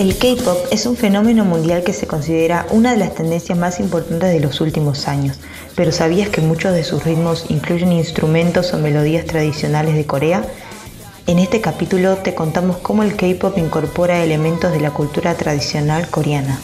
El K-Pop es un fenómeno mundial que se considera una de las tendencias más importantes de los últimos años, pero ¿sabías que muchos de sus ritmos incluyen instrumentos o melodías tradicionales de Corea? En este capítulo te contamos cómo el K-Pop incorpora elementos de la cultura tradicional coreana.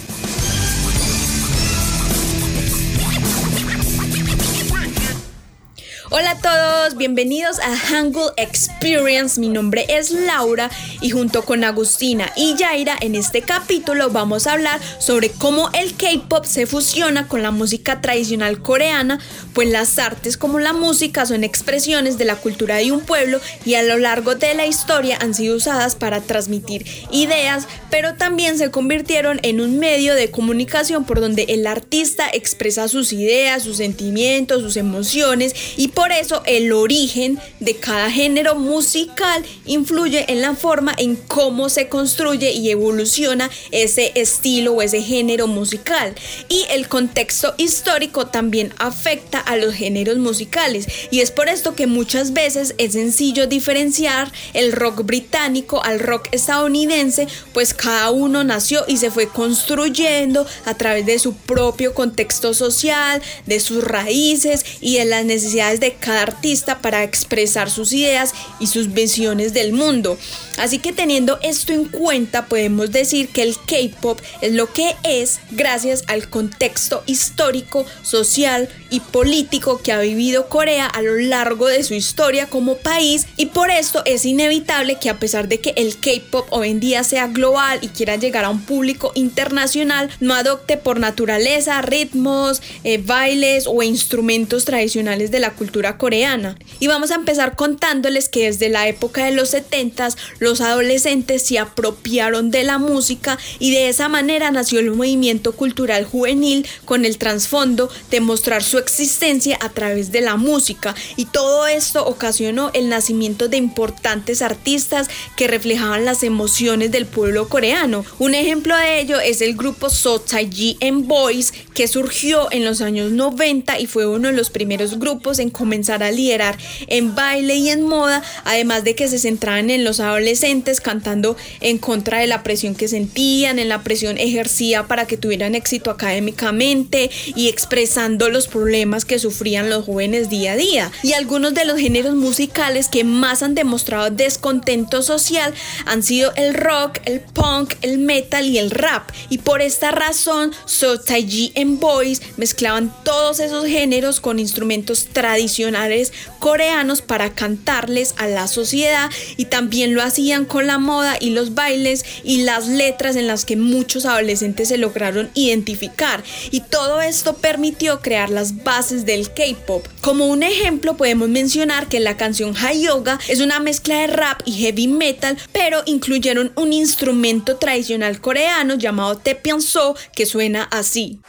Todos, bienvenidos a Hangul Experience. Mi nombre es Laura y junto con Agustina y Yaira en este capítulo vamos a hablar sobre cómo el K-pop se fusiona con la música tradicional coreana, pues las artes como la música son expresiones de la cultura de un pueblo y a lo largo de la historia han sido usadas para transmitir ideas, pero también se convirtieron en un medio de comunicación por donde el artista expresa sus ideas, sus sentimientos, sus emociones y por eso el origen de cada género musical influye en la forma en cómo se construye y evoluciona ese estilo o ese género musical. Y el contexto histórico también afecta a los géneros musicales. Y es por esto que muchas veces es sencillo diferenciar el rock británico al rock estadounidense, pues cada uno nació y se fue construyendo a través de su propio contexto social, de sus raíces y de las necesidades de cada artista para expresar sus ideas y sus visiones del mundo. Así que teniendo esto en cuenta podemos decir que el K-Pop es lo que es gracias al contexto histórico, social y político que ha vivido Corea a lo largo de su historia como país y por esto es inevitable que a pesar de que el K-Pop hoy en día sea global y quiera llegar a un público internacional, no adopte por naturaleza ritmos, eh, bailes o instrumentos tradicionales de la cultura coreana. Y vamos a empezar contándoles que desde la época de los 70s los adolescentes se apropiaron de la música y de esa manera nació el movimiento cultural juvenil con el trasfondo de mostrar su existencia a través de la música y todo esto ocasionó el nacimiento de importantes artistas que reflejaban las emociones del pueblo coreano. Un ejemplo de ello es el grupo So Taiji and Boys que surgió en los años 90 y fue uno de los primeros grupos en comenzar a liderar en baile y en moda, además de que se centraban en los adolescentes cantando en contra de la presión que sentían, en la presión ejercida para que tuvieran éxito académicamente y expresando los problemas que sufrían los jóvenes día a día. Y algunos de los géneros musicales que más han demostrado descontento social han sido el rock, el punk, el metal y el rap. Y por esta razón, So Taiji and Boys mezclaban todos esos géneros con instrumentos tradicionales coreanos para cantarles a la sociedad y también lo hacían con la moda y los bailes y las letras en las que muchos adolescentes se lograron identificar. Y todo esto permitió crear las bases del K-pop. Como un ejemplo podemos mencionar que la canción High Yoga es una mezcla de rap y heavy metal, pero incluyeron un instrumento tradicional coreano llamado Tepianso que suena así.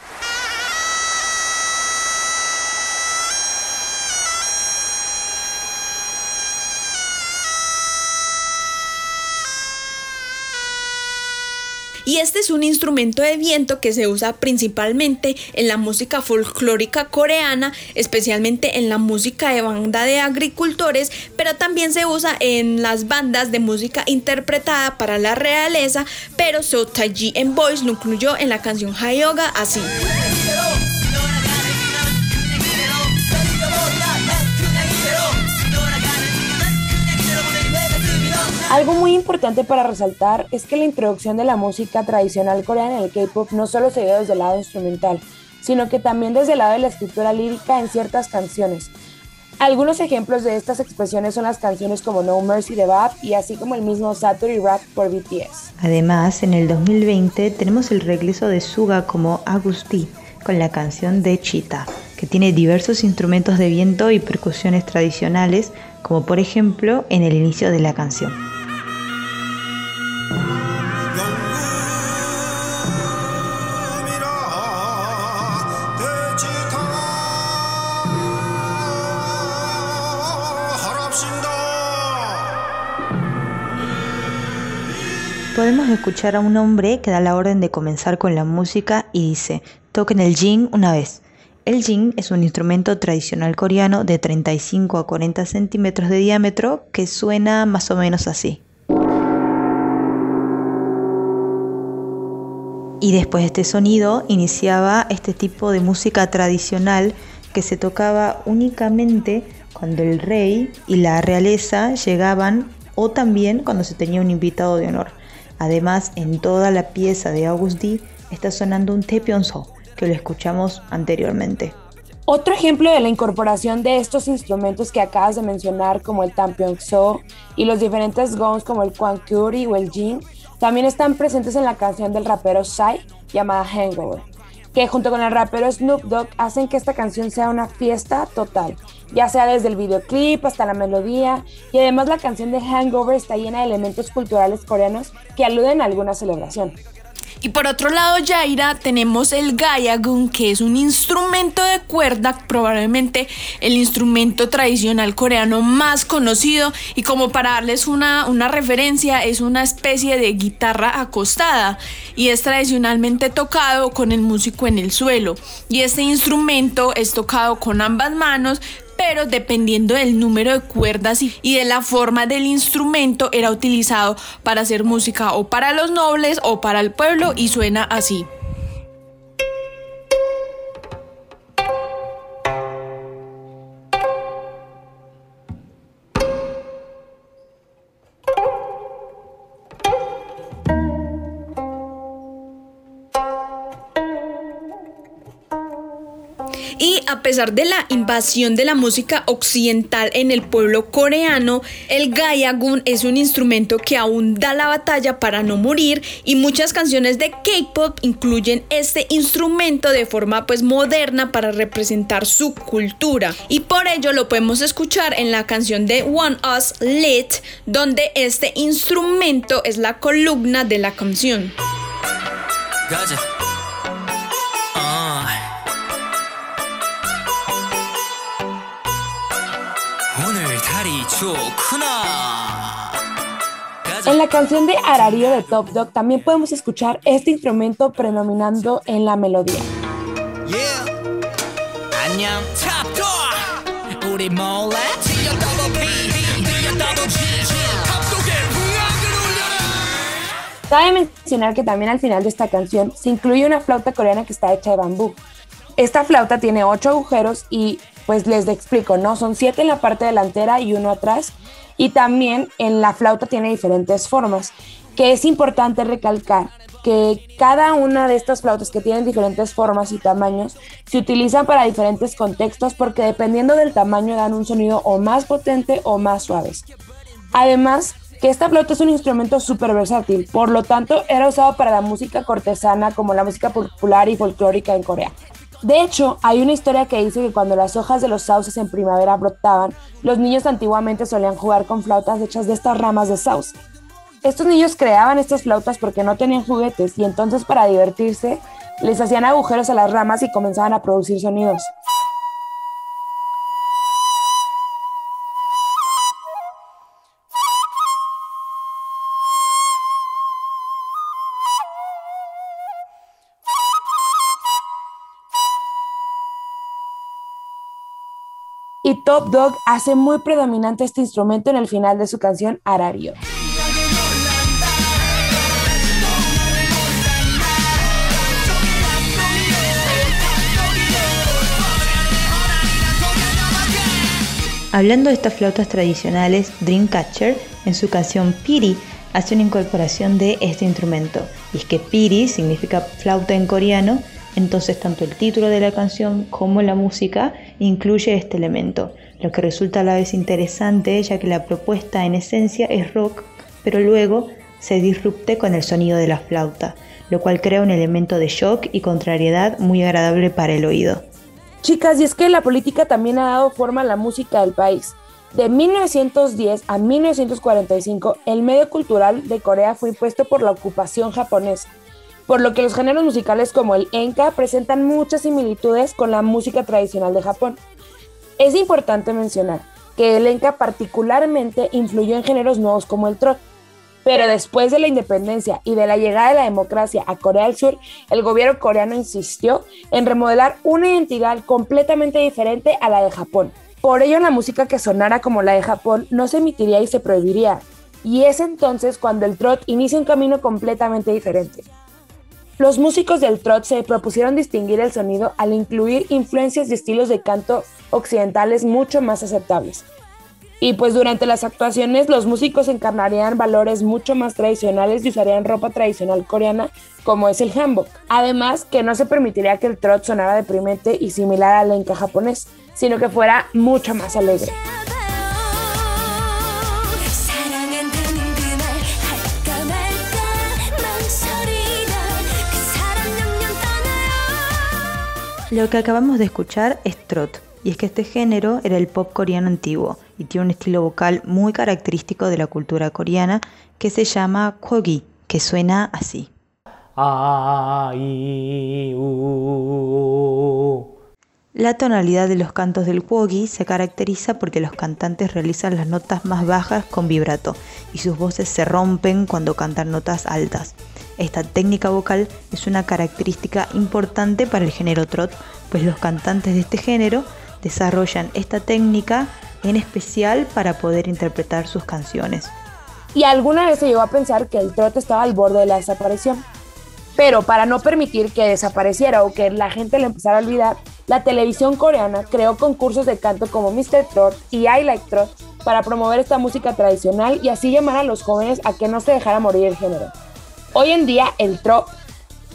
Y este es un instrumento de viento que se usa principalmente en la música folclórica coreana, especialmente en la música de banda de agricultores, pero también se usa en las bandas de música interpretada para la realeza, pero So Taiji en Boys lo incluyó en la canción Hayoga así. Algo muy importante para resaltar es que la introducción de la música tradicional coreana en el K-pop no solo se dio desde el lado instrumental, sino que también desde el lado de la escritura lírica en ciertas canciones. Algunos ejemplos de estas expresiones son las canciones como No Mercy de BAP y así como el mismo Saturday Rap por BTS. Además, en el 2020 tenemos el regreso de Suga como Agusti con la canción de Chita, que tiene diversos instrumentos de viento y percusiones tradicionales, como por ejemplo en el inicio de la canción. Podemos escuchar a un hombre que da la orden de comenzar con la música y dice, toquen el jing una vez. El jing es un instrumento tradicional coreano de 35 a 40 centímetros de diámetro que suena más o menos así. Y después este sonido iniciaba este tipo de música tradicional que se tocaba únicamente cuando el rey y la realeza llegaban o también cuando se tenía un invitado de honor. Además, en toda la pieza de August está sonando un tepionso, que lo escuchamos anteriormente. Otro ejemplo de la incorporación de estos instrumentos que acabas de mencionar, como el tampionso y los diferentes gongs como el kwankuri o el jin, también están presentes en la canción del rapero Psy llamada Hangover, que junto con el rapero Snoop Dogg hacen que esta canción sea una fiesta total, ya sea desde el videoclip hasta la melodía, y además la canción de Hangover está llena de elementos culturales coreanos que aluden a alguna celebración. Y por otro lado, Yaira, tenemos el gayagun, que es un instrumento de cuerda, probablemente el instrumento tradicional coreano más conocido. Y como para darles una, una referencia, es una especie de guitarra acostada y es tradicionalmente tocado con el músico en el suelo. Y este instrumento es tocado con ambas manos, pero dependiendo del número de cuerdas y de la forma del instrumento era utilizado para hacer música o para los nobles o para el pueblo y suena así. Pesar de la invasión de la música occidental en el pueblo coreano, el gayagun es un instrumento que aún da la batalla para no morir y muchas canciones de K-pop incluyen este instrumento de forma pues moderna para representar su cultura. Y por ello lo podemos escuchar en la canción de One Us Lit, donde este instrumento es la columna de la canción. En la canción de Arario de Top Dog también podemos escuchar este instrumento predominando en la melodía. Cabe mencionar que también al final de esta canción se incluye una flauta coreana que está hecha de bambú. Esta flauta tiene ocho agujeros y pues les explico, ¿no? Son siete en la parte delantera y uno atrás. Y también en la flauta tiene diferentes formas, que es importante recalcar que cada una de estas flautas que tienen diferentes formas y tamaños se utilizan para diferentes contextos porque dependiendo del tamaño dan un sonido o más potente o más suaves. Además, que esta flauta es un instrumento súper versátil, por lo tanto era usado para la música cortesana como la música popular y folclórica en Corea. De hecho, hay una historia que dice que cuando las hojas de los sauces en primavera brotaban, los niños antiguamente solían jugar con flautas hechas de estas ramas de sauce. Estos niños creaban estas flautas porque no tenían juguetes y entonces para divertirse les hacían agujeros a las ramas y comenzaban a producir sonidos. Y Top Dog hace muy predominante este instrumento en el final de su canción Arario. Hablando de estas flautas tradicionales, Dreamcatcher en su canción Piri hace una incorporación de este instrumento. Y es que Piri significa flauta en coreano entonces tanto el título de la canción como la música incluye este elemento, lo que resulta a la vez interesante ya que la propuesta en esencia es rock, pero luego se disrupte con el sonido de la flauta, lo cual crea un elemento de shock y contrariedad muy agradable para el oído. Chicas, y es que la política también ha dado forma a la música del país. De 1910 a 1945, el medio cultural de Corea fue impuesto por la ocupación japonesa por lo que los géneros musicales como el enka presentan muchas similitudes con la música tradicional de Japón. Es importante mencionar que el enka particularmente influyó en géneros nuevos como el trot, pero después de la independencia y de la llegada de la democracia a Corea del Sur, el gobierno coreano insistió en remodelar una identidad completamente diferente a la de Japón. Por ello, la música que sonara como la de Japón no se emitiría y se prohibiría. Y es entonces cuando el trot inicia un camino completamente diferente. Los músicos del trot se propusieron distinguir el sonido al incluir influencias y estilos de canto occidentales mucho más aceptables. Y pues durante las actuaciones los músicos encarnarían valores mucho más tradicionales y usarían ropa tradicional coreana como es el hanbok. Además que no se permitiría que el trot sonara deprimente y similar al enka japonés, sino que fuera mucho más alegre. Lo que acabamos de escuchar es trot, y es que este género era el pop coreano antiguo y tiene un estilo vocal muy característico de la cultura coreana que se llama kwogi, que suena así. La tonalidad de los cantos del kwogi se caracteriza porque los cantantes realizan las notas más bajas con vibrato y sus voces se rompen cuando cantan notas altas. Esta técnica vocal es una característica importante para el género trot, pues los cantantes de este género desarrollan esta técnica en especial para poder interpretar sus canciones. Y alguna vez se llegó a pensar que el trot estaba al borde de la desaparición. Pero para no permitir que desapareciera o que la gente le empezara a olvidar, la televisión coreana creó concursos de canto como Mr. Trot y I Like Trot para promover esta música tradicional y así llamar a los jóvenes a que no se dejara morir el género. Hoy en día el trot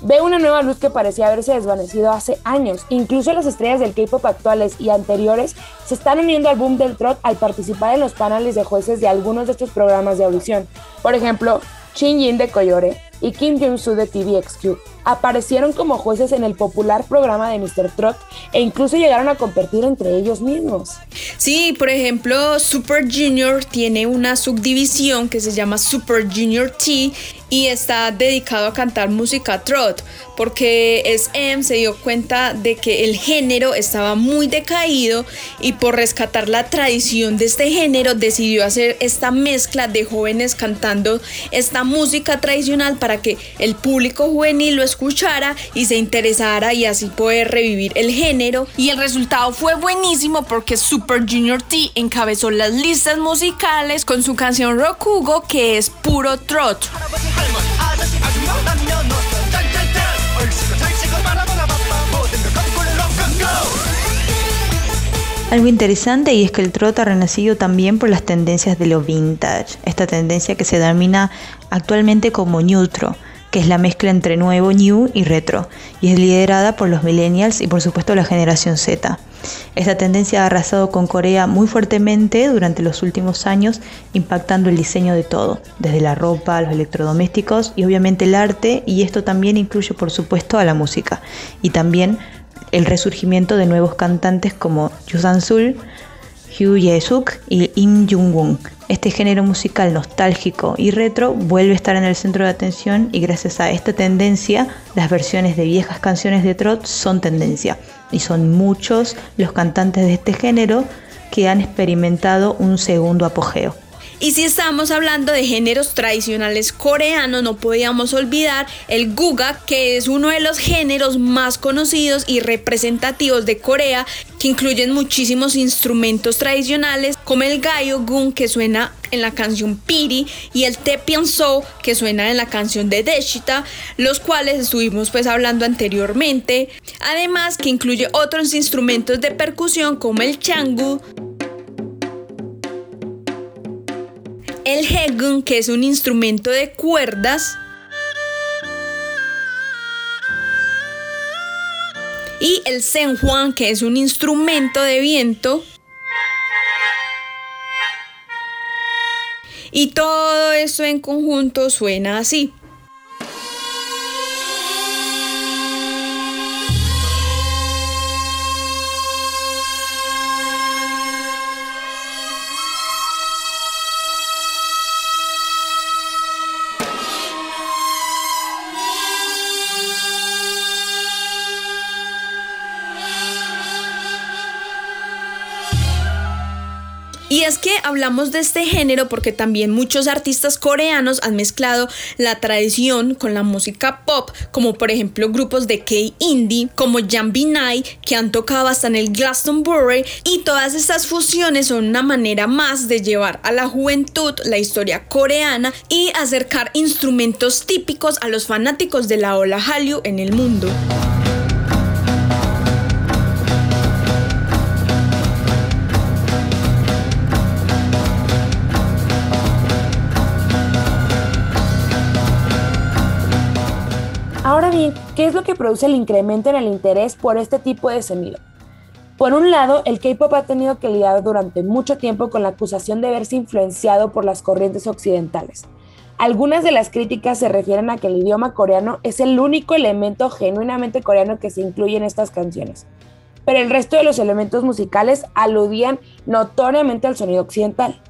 ve una nueva luz que parecía haberse desvanecido hace años. Incluso las estrellas del K-pop actuales y anteriores se están uniendo al boom del trot al participar en los paneles de jueces de algunos de estos programas de audición. Por ejemplo, Shin Jin de Koyore y Kim Jong-soo de TVXQ aparecieron como jueces en el popular programa de Mr. Trot e incluso llegaron a competir entre ellos mismos. Sí, por ejemplo, Super Junior tiene una subdivisión que se llama Super Junior T y está dedicado a cantar música trot, porque SM se dio cuenta de que el género estaba muy decaído y por rescatar la tradición de este género decidió hacer esta mezcla de jóvenes cantando esta música tradicional para que el público juvenil lo escuchara y se interesara y así poder revivir el género. Y el resultado fue buenísimo porque Super Junior T encabezó las listas musicales con su canción Rokugo que es puro trot. Algo interesante y es que el trot ha renacido también por las tendencias de lo vintage, esta tendencia que se denomina actualmente como neutro, que es la mezcla entre nuevo, new y retro, y es liderada por los millennials y por supuesto la generación Z. Esta tendencia ha arrasado con Corea muy fuertemente durante los últimos años, impactando el diseño de todo, desde la ropa, los electrodomésticos y obviamente el arte, y esto también incluye por supuesto a la música, y también el resurgimiento de nuevos cantantes como Yoo Sang-sul, Hugh Ye-suk y Im Jung-won. Este género musical nostálgico y retro vuelve a estar en el centro de atención y gracias a esta tendencia las versiones de viejas canciones de trot son tendencia y son muchos los cantantes de este género que han experimentado un segundo apogeo. Y si estamos hablando de géneros tradicionales coreanos, no podíamos olvidar el guga, que es uno de los géneros más conocidos y representativos de Corea, que incluyen muchísimos instrumentos tradicionales, como el gun que suena en la canción Piri, y el So, que suena en la canción de Deshita, los cuales estuvimos pues hablando anteriormente. Además que incluye otros instrumentos de percusión como el changu, el hegun, que es un instrumento de cuerdas, y el senjuan, que es un instrumento de viento. Y todo eso en conjunto suena así. Hablamos de este género porque también muchos artistas coreanos han mezclado la tradición con la música pop, como por ejemplo grupos de K-indie como Jambi Night que han tocado hasta en el Glastonbury y todas estas fusiones son una manera más de llevar a la juventud la historia coreana y acercar instrumentos típicos a los fanáticos de la ola Hallyu en el mundo. Bien, ¿qué es lo que produce el incremento en el interés por este tipo de sonido? Por un lado, el K-pop ha tenido que lidiar durante mucho tiempo con la acusación de verse influenciado por las corrientes occidentales. Algunas de las críticas se refieren a que el idioma coreano es el único elemento genuinamente coreano que se incluye en estas canciones, pero el resto de los elementos musicales aludían notoriamente al sonido occidental.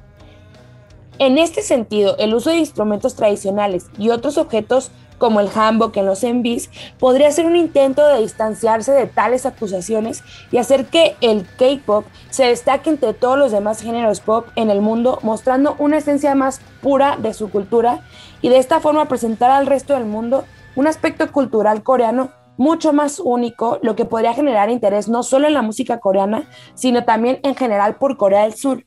En este sentido, el uso de instrumentos tradicionales y otros objetos como el handbook en los envis, podría ser un intento de distanciarse de tales acusaciones y hacer que el K-pop se destaque entre todos los demás géneros pop en el mundo, mostrando una esencia más pura de su cultura y de esta forma presentar al resto del mundo un aspecto cultural coreano mucho más único, lo que podría generar interés no solo en la música coreana, sino también en general por Corea del Sur.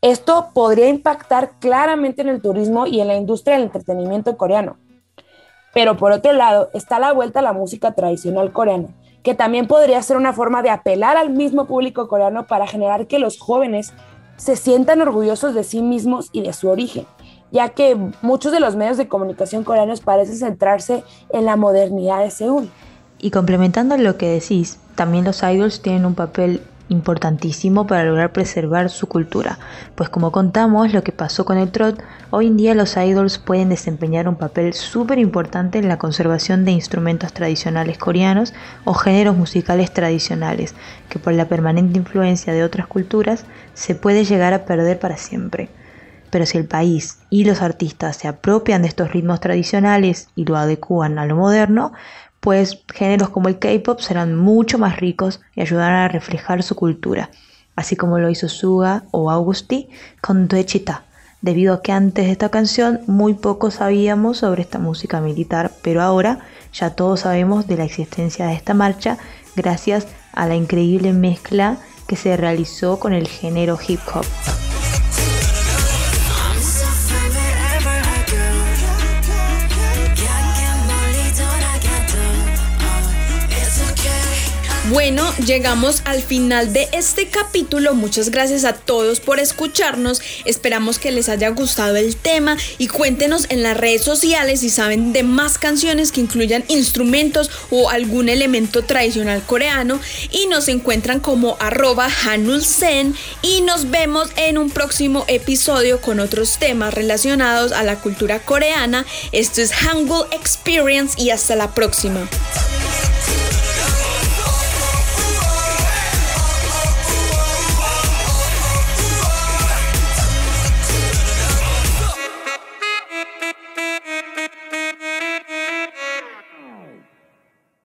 Esto podría impactar claramente en el turismo y en la industria del entretenimiento coreano. Pero por otro lado, está la vuelta a la música tradicional coreana, que también podría ser una forma de apelar al mismo público coreano para generar que los jóvenes se sientan orgullosos de sí mismos y de su origen, ya que muchos de los medios de comunicación coreanos parecen centrarse en la modernidad de Seúl. Y complementando lo que decís, también los idols tienen un papel importantísimo para lograr preservar su cultura, pues como contamos lo que pasó con el trot, hoy en día los idols pueden desempeñar un papel súper importante en la conservación de instrumentos tradicionales coreanos o géneros musicales tradicionales, que por la permanente influencia de otras culturas se puede llegar a perder para siempre. Pero si el país y los artistas se apropian de estos ritmos tradicionales y lo adecúan a lo moderno, pues géneros como el K-pop serán mucho más ricos y ayudarán a reflejar su cultura, así como lo hizo Suga o Augusti con Doechita, debido a que antes de esta canción muy poco sabíamos sobre esta música militar, pero ahora ya todos sabemos de la existencia de esta marcha gracias a la increíble mezcla que se realizó con el género hip hop. Bueno, llegamos al final de este capítulo. Muchas gracias a todos por escucharnos. Esperamos que les haya gustado el tema y cuéntenos en las redes sociales si saben de más canciones que incluyan instrumentos o algún elemento tradicional coreano. Y nos encuentran como arroba Hanulsen y nos vemos en un próximo episodio con otros temas relacionados a la cultura coreana. Esto es Hangul Experience y hasta la próxima.